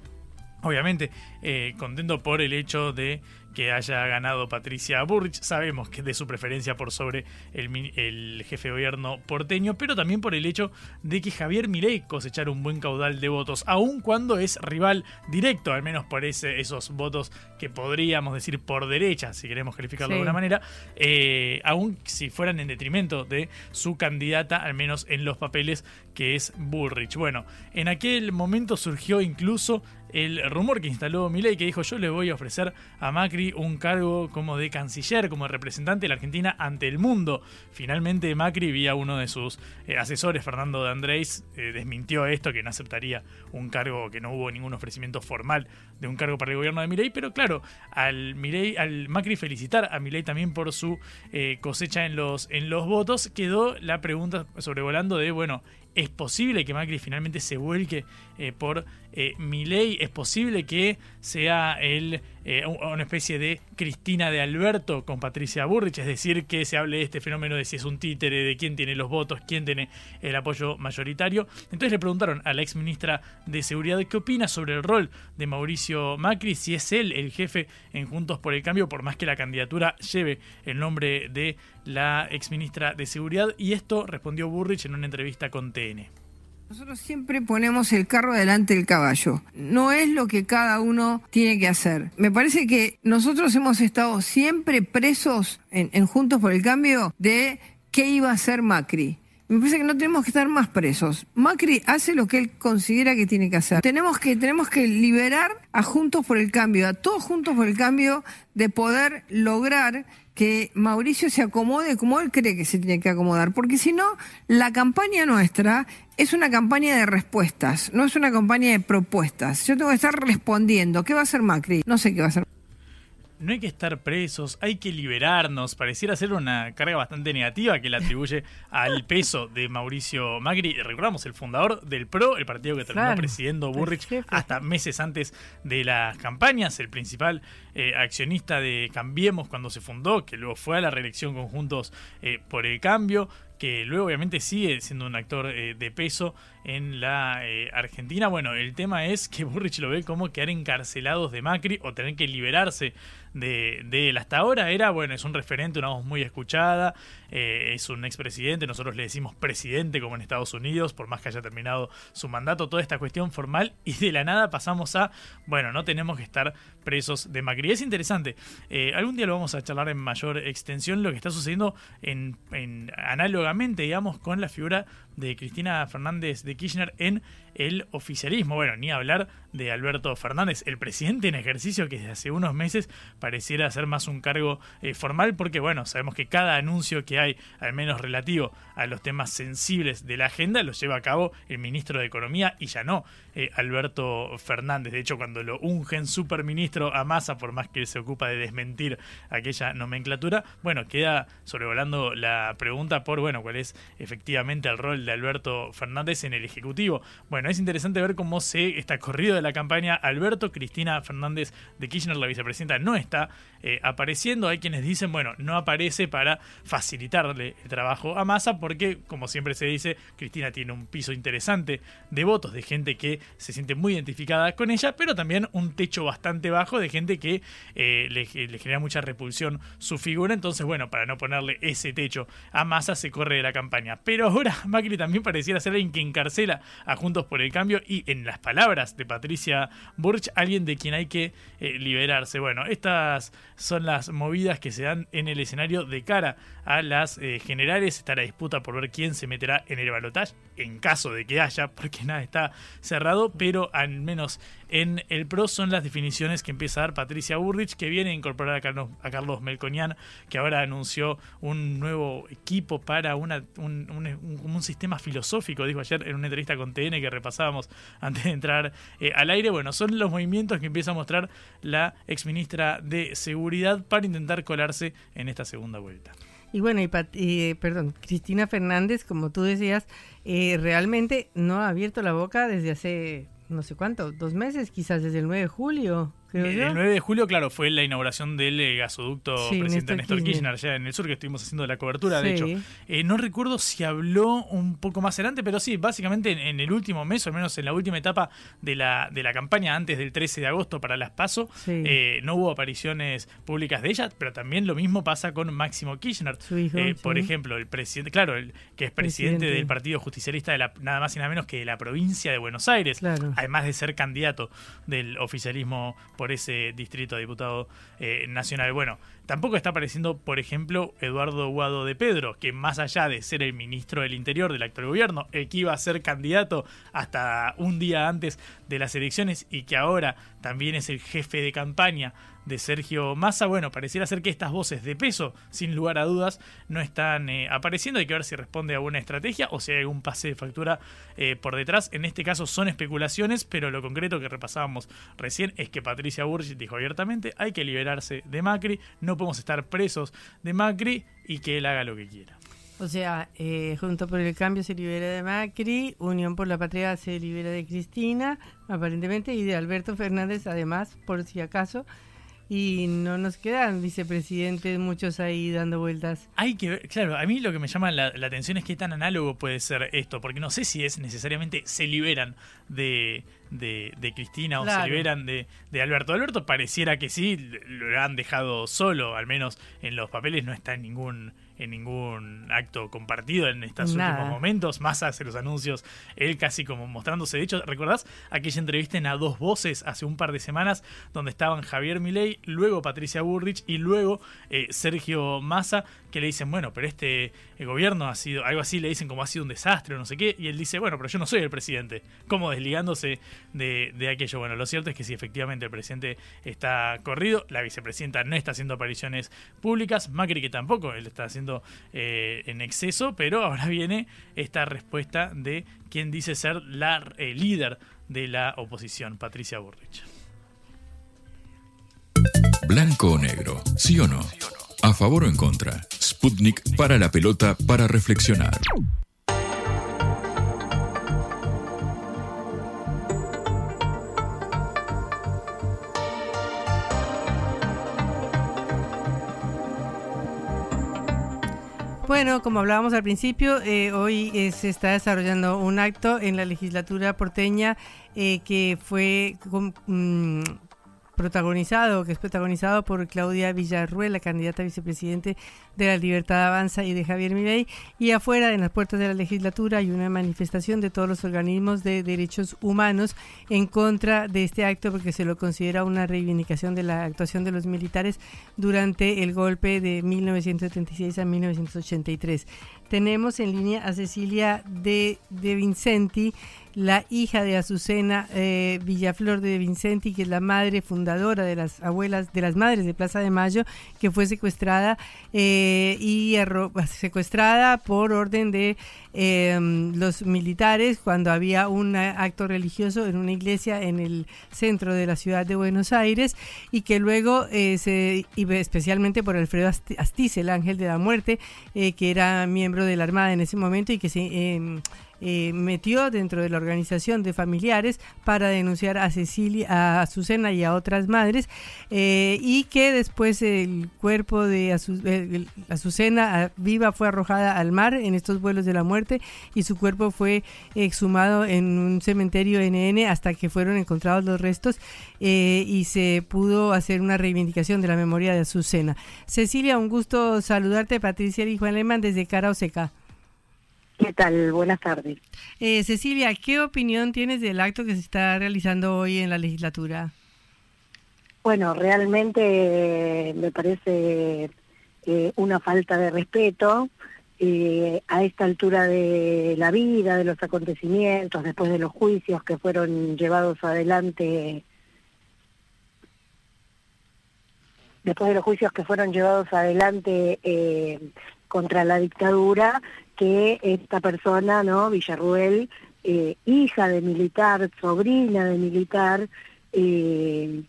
obviamente eh, contento por el hecho de que haya ganado Patricia Burrich. Sabemos que es de su preferencia por sobre el, jefe de gobierno porteño, pero también por el hecho de que Javier Milei cosechara un buen caudal de votos, aun cuando es rival directo, al menos por ese, esos votos que podríamos decir por derecha, si queremos calificarlo de alguna manera, eh, aun si fueran en detrimento de su candidata, al menos en los papeles, que es Burrich. Bueno, en aquel momento surgió incluso el rumor que instaló Milei que dijo yo le voy a ofrecer a Macri un cargo como de canciller, como representante de la Argentina ante el mundo. Finalmente Macri vía uno de sus eh, asesores, Fernando de Andrés, eh, desmintió esto, que no aceptaría un cargo, que no hubo ningún ofrecimiento formal de un cargo para el gobierno de Milei, pero claro, al Milei, al Macri felicitar a Milei también por su eh, cosecha en los, en los votos, quedó la pregunta sobrevolando de, bueno, ¿Es posible que Macri finalmente se vuelque eh, por eh, Milei? ¿Es posible que sea él eh, una especie de Cristina de Alberto con Patricia Burrich? Es decir, que se hable de este fenómeno de si es un títere, de quién tiene los votos, quién tiene el apoyo mayoritario. Entonces le preguntaron a la ex ministra de Seguridad qué opina sobre el rol de Mauricio Macri, si es él el jefe en Juntos por el Cambio, por más que la candidatura lleve el nombre de la ex ministra de Seguridad. Y esto respondió Burrich en una entrevista con TN. Nosotros siempre ponemos el carro delante del caballo. No es lo que cada uno tiene que hacer. Me parece que nosotros hemos estado siempre presos en, Juntos por el Cambio de qué iba a hacer Macri. Me parece que no tenemos que estar más presos. Macri hace lo que él considera que tiene que hacer. Tenemos que, tenemos que liberar a Juntos por el Cambio, a todos Juntos por el Cambio, de poder lograr que Mauricio se acomode como él cree que se tiene que acomodar, porque si no, la campaña nuestra es una campaña de respuestas, no es una campaña de propuestas. Yo tengo que estar respondiendo. ¿Qué va a hacer Macri? No sé qué va a hacer no hay que estar presos, hay que liberarnos. Pareciera ser una carga bastante negativa que le atribuye al peso de Mauricio Macri. Recordamos, el fundador del PRO, el partido que terminó presidiendo Burrich hasta meses antes de las campañas, el principal eh, accionista de Cambiemos cuando se fundó, que luego fue a la reelección conjuntos eh, por el cambio que luego obviamente sigue siendo un actor eh, de peso en la Argentina. Bueno, el tema es que Burrich lo ve como quedar encarcelados de Macri o tener que liberarse de, él. Hasta ahora era, bueno, es un referente, una voz muy escuchada, eh, es un expresidente, nosotros le decimos presidente como en Estados Unidos, por más que haya terminado su mandato, toda esta cuestión formal, y de la nada pasamos a, bueno, no tenemos que estar presos de Macri. Es interesante, eh, algún día lo vamos a charlar en mayor extensión, lo que está sucediendo en, en análogamente, digamos, con la figura de Cristina Fernández de Kirchner en el oficialismo. Bueno, ni hablar de Alberto Fernández, el presidente en ejercicio que desde hace unos meses pareciera ser más un cargo eh, formal porque, bueno, sabemos que cada anuncio que hay, al menos relativo a los temas sensibles de la agenda, lo lleva a cabo el ministro de Economía y ya no eh, Alberto Fernández. De hecho, cuando lo ungen superministro a Massa, por más que se ocupa de desmentir aquella nomenclatura, bueno, queda sobrevolando la pregunta por, bueno, cuál es efectivamente el rol de Alberto Fernández en el Ejecutivo. Bueno, es interesante ver cómo se está corrido de la campaña. Alberto Cristina Fernández de Kirchner, la vicepresidenta, no está eh, apareciendo. Hay quienes dicen, bueno, no aparece para facilitarle el trabajo a Massa porque, como siempre se dice, Cristina tiene un piso interesante de votos de gente que se siente muy identificada con ella, pero también un techo bastante bajo de gente que eh, le, genera mucha repulsión su figura. Entonces, bueno, para no ponerle ese techo a Massa se corre de la campaña. Pero ahora Macri también pareciera ser alguien que encarcela a Juntos por el Cambio y en las palabras de Patricia Burch, alguien de quien hay que eh, liberarse. Bueno, estas son las movidas que se dan en el escenario de cara a las eh, generales. Está la disputa por ver quién se meterá en el balotaje, en caso de que haya, porque nada está cerrado, pero al menos en el PRO son las definiciones que empieza a dar Patricia Burrich, que viene a incorporar a Carlos, a Melconian, que ahora anunció un nuevo equipo para un, sistema filosófico, dijo ayer en una entrevista con TN que repasábamos antes de entrar eh, al aire. Bueno, son los movimientos que empieza a mostrar la exministra de Seguridad para intentar colarse en esta segunda vuelta. Y bueno, y, perdón, Cristina Fernández, como tú decías, eh, realmente no ha abierto la boca desde hace no sé cuánto, dos meses, quizás desde el 9 de julio. El 9 de julio, claro, fue la inauguración del eh, gasoducto presidente Néstor, Kirchner. allá en el sur, que estuvimos haciendo la cobertura, de hecho. Eh, no recuerdo si habló un poco más adelante, pero sí, básicamente en, el último mes, o al menos en la última etapa de la, de la campaña, antes del 13 de agosto para las PASO, eh, no hubo apariciones públicas de ella, pero también lo mismo pasa con Máximo Kirchner. Por ejemplo, el presidente, claro, el que es presidente, del Partido Justicialista de la, nada más y nada menos que de la provincia de Buenos Aires, además de ser candidato del oficialismo por ese distrito de diputado eh, nacional. Bueno, tampoco está apareciendo, por ejemplo, Eduardo Guado de Pedro, que más allá de ser el ministro del Interior del actual gobierno, el que iba a ser candidato hasta un día antes de las elecciones y que ahora también es el jefe de campaña de Sergio Massa. Bueno, pareciera ser que estas voces de peso, sin lugar a dudas, no están eh, apareciendo. Hay que ver si responde a una estrategia o si hay algún pase de factura eh, por detrás. En este caso son especulaciones, pero lo concreto que repasábamos recién es que Patricia Burgit dijo abiertamente hay que liberarse de Macri, no podemos estar presos de Macri y que él haga lo que quiera. O sea, eh, Junto por el Cambio se libera de Macri, Unión por la Patria se libera de Cristina, aparentemente, y de Alberto Fernández, además, por si acaso y no nos quedan vicepresidentes muchos ahí dando vueltas. Hay que ver, claro, a mí lo que me llama la, atención es qué tan análogo puede ser esto, porque no sé si es necesariamente se liberan de, de, Cristina o se liberan de, de, Alberto. Alberto pareciera que sí, lo han dejado solo, al menos en los papeles no está en ningún en ningún acto compartido en estos últimos momentos. Más hace los anuncios, él casi como mostrándose. De hecho, ¿recordás aquella entrevista en A Dos Voces hace un par de semanas donde estaban Javier Milei, luego Patricia Burrich y luego eh, Sergio Massa, que le dicen, bueno, pero este gobierno ha sido, algo así le dicen como ha sido un desastre o no sé qué, y él dice, bueno, pero yo no soy el presidente. Como desligándose de, de aquello. Bueno, lo cierto es que si efectivamente el presidente está corrido, la vicepresidenta no está haciendo apariciones públicas, Macri que tampoco, él está haciendo eh, en exceso, pero ahora viene esta respuesta de quien dice ser la eh, líder de la oposición, Patricia Burrich. Blanco o negro, sí o no. A favor o en contra. Sputnik para la pelota para reflexionar. Bueno, como hablábamos al principio, eh, hoy eh, se está desarrollando un acto en la legislatura porteña eh, que fue mm, protagonizado, que es protagonizado por Claudia Villarruel, la candidata a vicepresidente de la Libertad Avanza y de Javier Milei, y afuera, en las puertas de la legislatura, hay una manifestación de todos los organismos de derechos humanos en contra de este acto porque se lo considera una reivindicación de la actuación de los militares durante el golpe de 1976 a 1983. Tenemos en línea a Cecilia de, de Vincenti, la hija de Azucena eh, Villaflor de Vincenti, que es la madre fundadora de las abuelas, de las madres de Plaza de Mayo, que fue secuestrada eh, y secuestrada por orden de em, los militares cuando había un acto religioso en una iglesia en el centro de la ciudad de Buenos Aires y que luego eh, especialmente por Alfredo Astiz, el ángel de la muerte, que era miembro de la Armada en ese momento y que se em, eh, metió dentro de la organización de familiares para denunciar a Cecilia, a Azucena y a otras madres, eh, y que después el cuerpo de Azucena viva fue arrojada al mar en estos vuelos de la muerte y su cuerpo fue exhumado en un cementerio NN hasta que fueron encontrados los restos eh, y se pudo hacer una reivindicación de la memoria de Azucena. Cecilia, un gusto saludarte, Patricia y Juan Lehmann desde Cara Oseca. ¿Qué tal? Buenas tardes. Eh, Cecilia, ¿qué opinión tienes del acto que se está realizando hoy en la legislatura? Bueno, realmente eh, me parece eh, una falta de respeto a esta altura de la vida, de los acontecimientos, después de los juicios que fueron llevados adelante después de los juicios que fueron llevados adelante contra la dictadura, que esta persona, ¿no? Villarruel, eh, hija de militar, sobrina de militar, eh,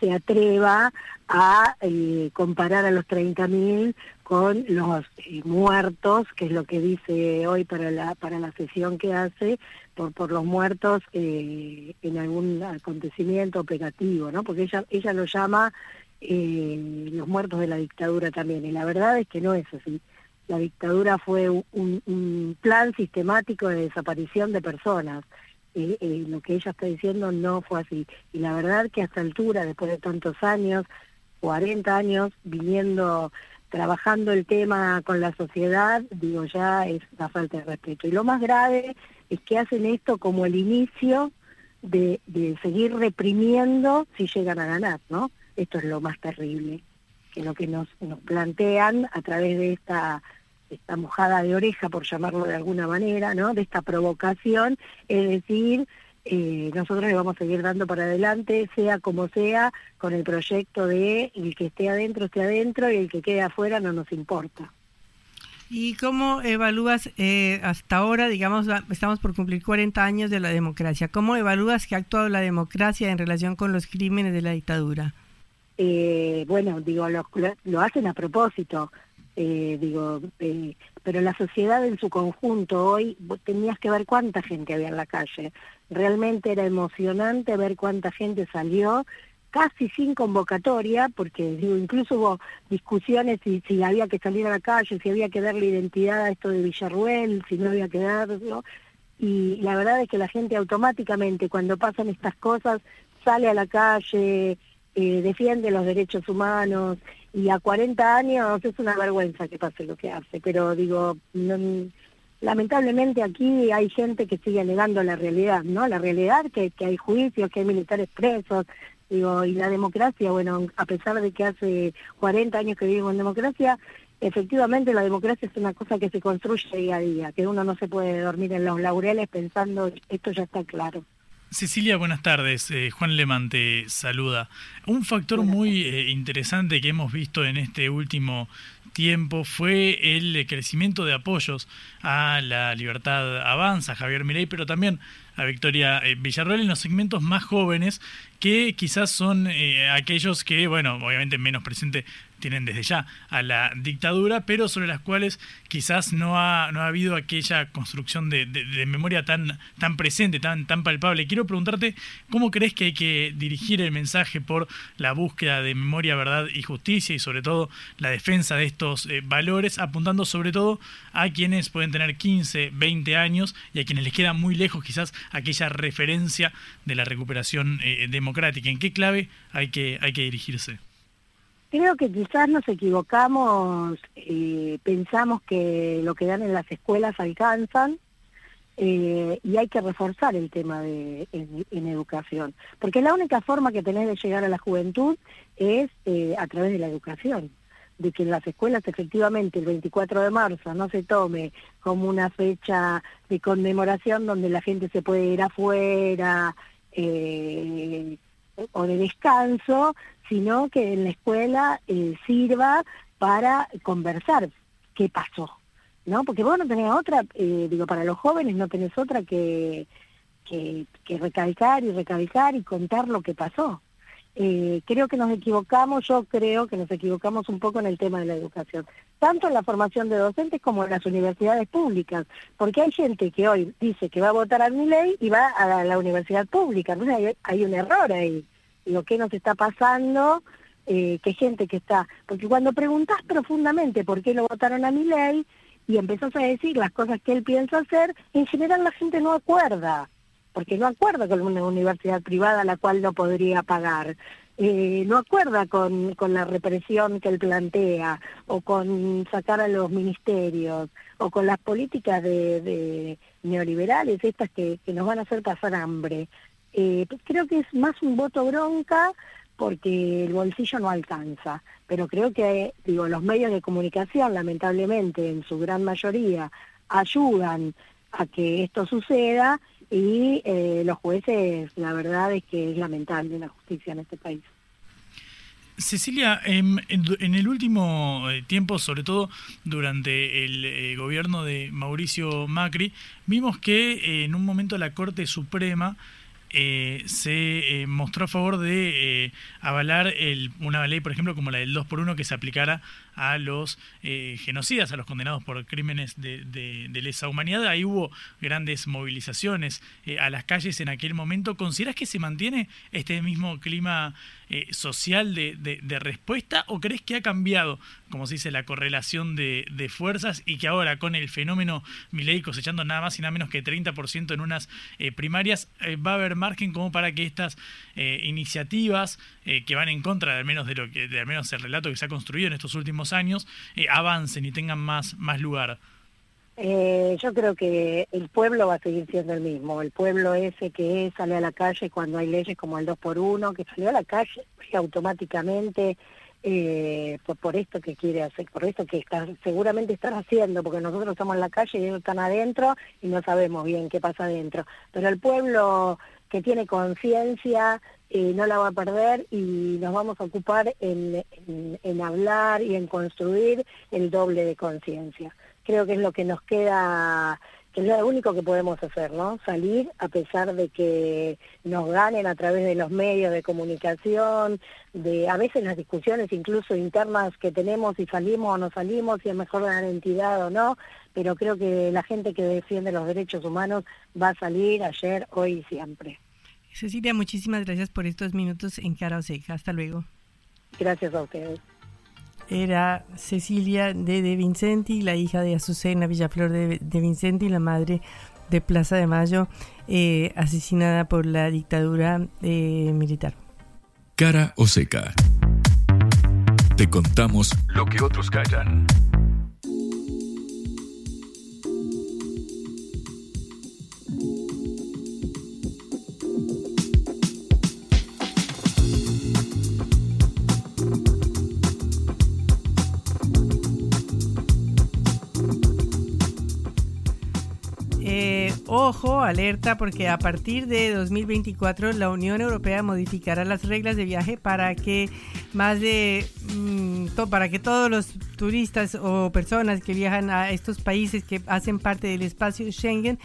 se atreva a eh, comparar a los 30.000 con los muertos, que es lo que dice hoy para la, para la sesión que hace, por, por los muertos en algún acontecimiento operativo, ¿no? Porque ella, ella lo llama los muertos de la dictadura también, y la verdad es que no es así la dictadura fue un, plan sistemático de desaparición de personas. Eh, lo que ella está diciendo no fue así. Y la verdad que a esta altura, después de tantos años, 40 años, viniendo, trabajando el tema con la sociedad, digo, ya es una falta de respeto. Y lo más grave es que hacen esto como el inicio de, de seguir reprimiendo si llegan a ganar, ¿no? Esto es lo más terrible que lo que nos, nos plantean a través de esta esta mojada de oreja, por llamarlo de alguna manera, ¿no? De esta provocación, es decir, eh, nosotros le vamos a seguir dando para adelante, sea como sea, con el proyecto de el que esté adentro, esté adentro, y el que quede afuera no nos importa. ¿Y cómo evalúas eh, hasta ahora, digamos, estamos por cumplir 40 años de la democracia, cómo evalúas que ha actuado la democracia en relación con los crímenes de la dictadura? Eh, bueno, digo, lo, lo, hacen a propósito, eh, digo, eh, pero la sociedad en su conjunto hoy, tenías que ver cuánta gente había en la calle. Realmente era emocionante ver cuánta gente salió, casi sin convocatoria, porque digo, incluso hubo discusiones si, si había que salir a la calle, si había que darle identidad a esto de Villarruel, si no había que darlo. Y la verdad es que la gente automáticamente, cuando pasan estas cosas, sale a la calle, eh, defiende los derechos humanos y a 40 años es una vergüenza que pase lo que hace, pero digo, lamentablemente aquí hay gente que sigue negando la realidad, ¿no? La realidad que, que hay juicios, que hay militares presos, digo, y la democracia, bueno, a pesar de que hace 40 años que vivimos en democracia, efectivamente la democracia es una cosa que se construye día a día, que uno no se puede dormir en los laureles pensando esto ya está claro. Cecilia, buenas tardes. Eh, Juan Lemán te saluda. Un factor muy eh, interesante que hemos visto en este último tiempo fue el crecimiento de apoyos a la libertad avanza, Javier Milei, pero también a Victoria eh, Villarreal en los segmentos más jóvenes que quizás son aquellos que, bueno, obviamente menos presente tienen desde ya a la dictadura, pero sobre las cuales quizás no ha, no ha habido aquella construcción de, memoria tan, tan presente, tan, tan palpable. Quiero preguntarte, ¿cómo crees que hay que dirigir el mensaje por la búsqueda de memoria, verdad y justicia y sobre todo la defensa de estos eh, valores, apuntando sobre todo a quienes pueden tener 15, 20 años y a quienes les queda muy lejos quizás aquella referencia de la recuperación eh, democrática? ¿En qué clave hay que, hay que dirigirse? Creo que quizás nos equivocamos, eh, pensamos que lo que dan en las escuelas alcanzan eh, y hay que reforzar el tema de en, educación, porque la única forma que tenés de llegar a la juventud es eh, a través de la educación, de que en las escuelas efectivamente el 24 de marzo no se tome como una fecha de conmemoración donde la gente se puede ir afuera o de descanso, sino que en la escuela eh, sirva para conversar qué pasó, ¿no? Porque vos no tenés otra, eh, digo, para los jóvenes no tenés otra que, que, recalcar y recalcar y contar lo que pasó. Eh, creo que nos equivocamos, yo creo que nos equivocamos un poco en el tema de la educación, tanto en la formación de docentes como en las universidades públicas, porque hay gente que hoy dice que va a votar a mi ley y va a la, universidad pública, entonces hay, hay un error ahí lo que nos está pasando, eh, que gente que está, porque cuando preguntas profundamente por qué lo votaron a mi ley y empezás a decir las cosas que él piensa hacer, en general la gente no acuerda, porque no acuerda con una universidad privada a la cual no podría pagar. Eh, no acuerda con, con la represión que él plantea, o con sacar a los ministerios, o con las políticas neoliberales, estas que, que nos van a hacer pasar hambre. Eh, pues creo que es más un voto bronca porque el bolsillo no alcanza, pero creo que digo los medios de comunicación lamentablemente en su gran mayoría ayudan a que esto suceda y eh, los jueces la verdad es que es lamentable la justicia en este país. Cecilia, en, el último eh, tiempo, sobre todo durante el gobierno de Mauricio Macri, vimos que en un momento la Corte Suprema eh, se eh, mostró a favor de eh, avalar el, una ley, por ejemplo, como la del 2 por 1 que se aplicara a los genocidas, a los condenados por crímenes de, de, lesa humanidad. Ahí hubo grandes movilizaciones a las calles en aquel momento. ¿Consideras que se mantiene este mismo clima social de, de, respuesta o crees que ha cambiado, como se dice, la correlación de, fuerzas y que ahora con el fenómeno Milei cosechando nada más y nada menos que 30% en unas primarias va a haber margen como para que estas eh, iniciativas eh, que van en contra al menos de lo que de al menos el relato que se ha construido en estos últimos años eh, avancen y tengan más más lugar yo creo que el pueblo va a seguir siendo el mismo, el pueblo ese que sale a la calle cuando hay leyes como el 2 por 1 que salió a la calle automáticamente por, por, esto que quiere hacer, por esto que está, seguramente están haciendo, porque nosotros estamos en la calle y ellos están adentro y no sabemos bien qué pasa adentro. Pero el pueblo que tiene conciencia, eh, no la va a perder y nos vamos a ocupar en, en, hablar y en construir el doble de conciencia. Creo que es lo que nos queda, que es lo único que podemos hacer, ¿no? Salir a pesar de que nos ganen a través de los medios de comunicación, de a veces las discusiones incluso internas que tenemos y salimos o no salimos, si es mejor una entidad o no, pero creo que la gente que defiende los derechos humanos va a salir ayer, hoy y siempre. Cecilia, muchísimas gracias por estos minutos en Cara Oseca. Hasta luego. Gracias a ustedes. Era Cecilia de De Vincenti, la hija de Azucena Villaflor de, de Vincenti, la madre de Plaza de Mayo, eh, asesinada por la dictadura eh, militar. Cara Oseca. te contamos lo que otros callan. Ojo, alerta, porque a partir de 2024 la Unión Europea modificará las reglas de viaje para que más de mm, para que todos los turistas o personas que viajan a estos países que hacen parte del espacio Schengen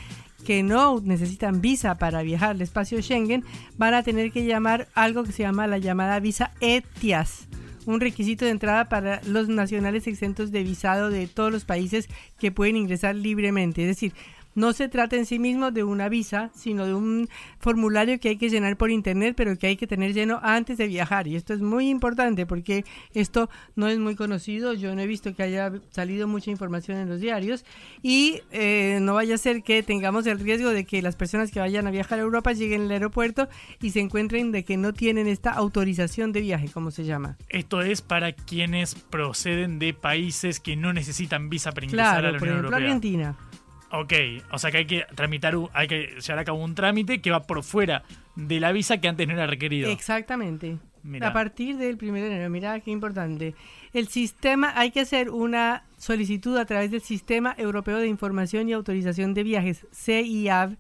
que no necesitan visa para viajar al espacio Schengen van a tener que llamar algo que se llama la llamada visa ETIAS un requisito de entrada para los nacionales exentos de visado de todos los países que pueden ingresar libremente. Es decir, no se trata en sí mismo de una visa, sino de un formulario que hay que llenar por internet, pero que hay que tener lleno antes de viajar. Y esto es muy importante porque esto no es muy conocido. Yo no he visto que haya salido mucha información en los diarios. Y eh, no vaya a ser que tengamos el riesgo de que las personas que vayan a viajar a Europa lleguen al aeropuerto y se encuentren de que no tienen esta autorización de viaje, como se llama. Esto es para quienes proceden de países que no necesitan visa para ingresar a la por Unión ejemplo, Europea. Argentina. Ok, o sea que hay que tramitar, hay que llevar a cabo un trámite que va por fuera de la visa que antes no era requerido. Exactamente. Mira. A partir del 1 de enero, mira qué importante. El sistema, hay que hacer una solicitud a través del Sistema Europeo de Información y Autorización de Viajes, CIAV,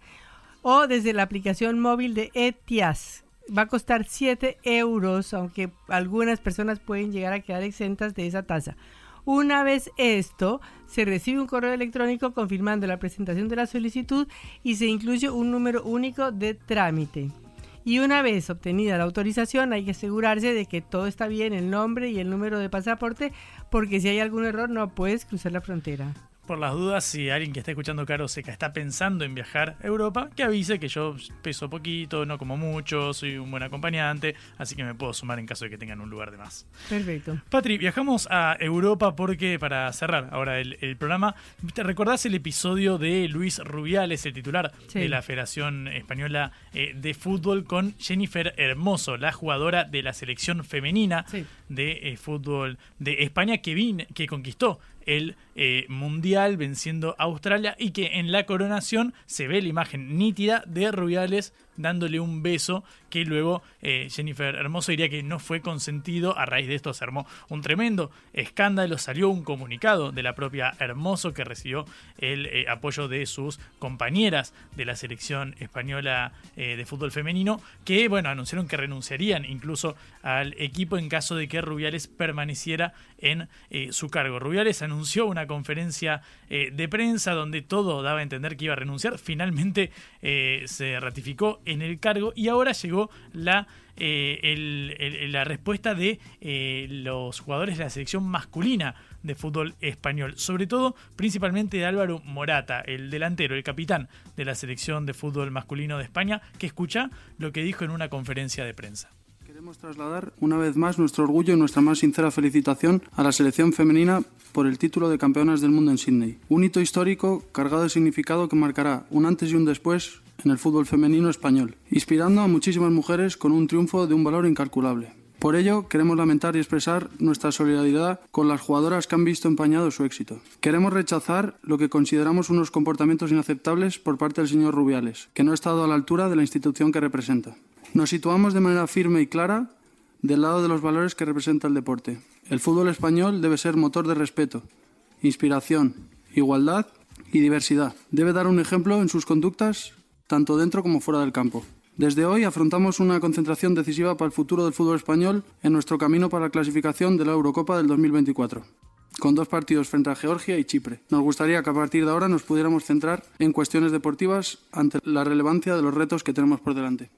o desde la aplicación móvil de ETIAS. Va a costar 7 euros, aunque algunas personas pueden llegar a quedar exentas de esa tasa. Una vez esto, se recibe un correo electrónico confirmando la presentación de la solicitud y se incluye un número único de trámite. Y una vez obtenida la autorización, hay que asegurarse de que todo está bien, el nombre y el número de pasaporte, porque si hay algún error no puedes cruzar la frontera. Por las dudas, si alguien que está escuchando Caro Seca está pensando en viajar a Europa, que avise que yo peso poquito, no como mucho, soy un buen acompañante, así que me puedo sumar en caso de que tengan un lugar de más. Perfecto. Patri, viajamos a Europa porque, para cerrar ahora el, el programa, ¿te recordás el episodio de Luis Rubiales, el titular Sí. de la Federación Española eh, de Fútbol, con Jennifer Hermoso, la jugadora de la selección femenina de eh, fútbol de España que, vin- que conquistó el eh, Mundial venciendo a Australia y que en la coronación se ve la imagen nítida de Rubiales dándole un beso que luego eh, Jennifer Hermoso diría que no fue consentido. A raíz de esto se armó un tremendo escándalo. Salió un comunicado de la propia Hermoso que recibió el eh, apoyo de sus compañeras de la selección española eh, de fútbol femenino que, bueno, anunciaron que renunciarían incluso al equipo en caso de que Rubiales permaneciera en su cargo. Rubiales anunció una conferencia de prensa donde todo daba a entender que iba a renunciar. Finalmente se ratificó en el cargo y ahora llegó la, eh, la respuesta de eh, los jugadores de la selección masculina de fútbol español, sobre todo principalmente de Álvaro Morata, el delantero, el capitán de la selección de fútbol masculino de España, que escucha lo que dijo en una conferencia de prensa. Queremos trasladar una vez más nuestro orgullo y nuestra más sincera felicitación a la selección femenina por el título de campeonas del mundo en Sydney. Un hito histórico cargado de significado que marcará un antes y un después en el fútbol femenino español, inspirando a muchísimas mujeres con un triunfo de un valor incalculable. Por ello, queremos lamentar y expresar nuestra solidaridad con las jugadoras que han visto empañado su éxito. Queremos rechazar lo que consideramos unos comportamientos inaceptables por parte del señor Rubiales, que no ha estado a la altura de la institución que representa. Nos situamos de manera firme y clara del lado de los valores que representa el deporte. El fútbol español debe ser motor de respeto, inspiración, igualdad y diversidad. Debe dar un ejemplo en sus conductas, tanto dentro como fuera del campo. Desde hoy afrontamos una concentración decisiva para el futuro del fútbol español en nuestro camino para la clasificación de la Eurocopa del 2024 con dos partidos frente a Georgia y Chipre. Nos gustaría que a partir de ahora nos pudiéramos centrar en cuestiones deportivas ante la relevancia de los retos que tenemos por delante.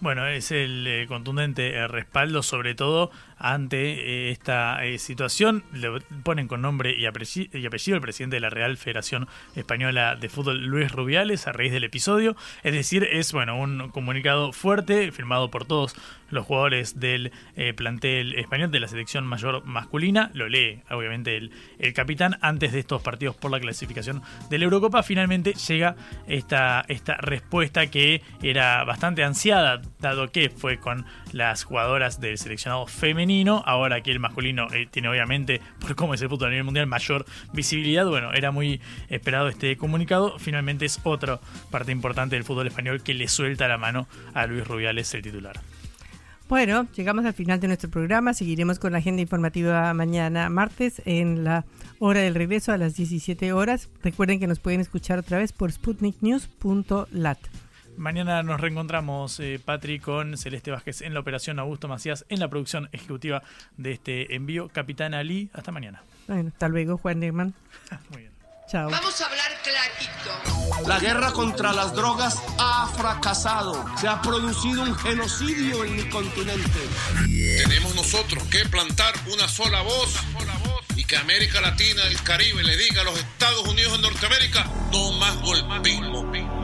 Bueno, es el eh, contundente eh, respaldo, sobre todo ante eh, esta eh, situación. Le ponen con nombre y, apellido el presidente de la Real Federación Española de Fútbol, Luis Rubiales, a raíz del episodio. Es decir, es bueno un comunicado fuerte, firmado por todos los jugadores del eh, plantel español de la selección mayor masculina. Lo lee, obviamente, el, el capitán. Antes de estos partidos por la clasificación de la Eurocopa, finalmente llega esta, esta respuesta que era bastante ansiada dado que fue con las jugadoras del seleccionado femenino. Ahora aquí el masculino eh, tiene obviamente, por cómo es el fútbol a nivel mundial, mayor visibilidad. Bueno, era muy esperado este comunicado. Finalmente es otra parte importante del fútbol español que le suelta la mano a Luis Rubiales, el titular. Bueno, llegamos al final de nuestro programa. Seguiremos con la agenda informativa mañana martes en la hora del regreso a las 17 horas. Recuerden que nos pueden escuchar otra vez por sputniknews.lat. Mañana nos reencontramos, eh, Patri, con Celeste Vázquez en la operación, Augusto Macías en la producción ejecutiva de este envío. Capitán Ali, hasta mañana. Bueno, hasta luego, Juan Neumann. Muy bien. Chao. Vamos a hablar clarito. La guerra contra las drogas ha fracasado. Se ha producido un genocidio en mi continente. Tenemos nosotros que plantar una sola voz y que América Latina, el Caribe, le diga a los Estados Unidos de Norteamérica, no más golpismo.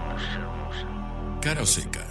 Cara o seca.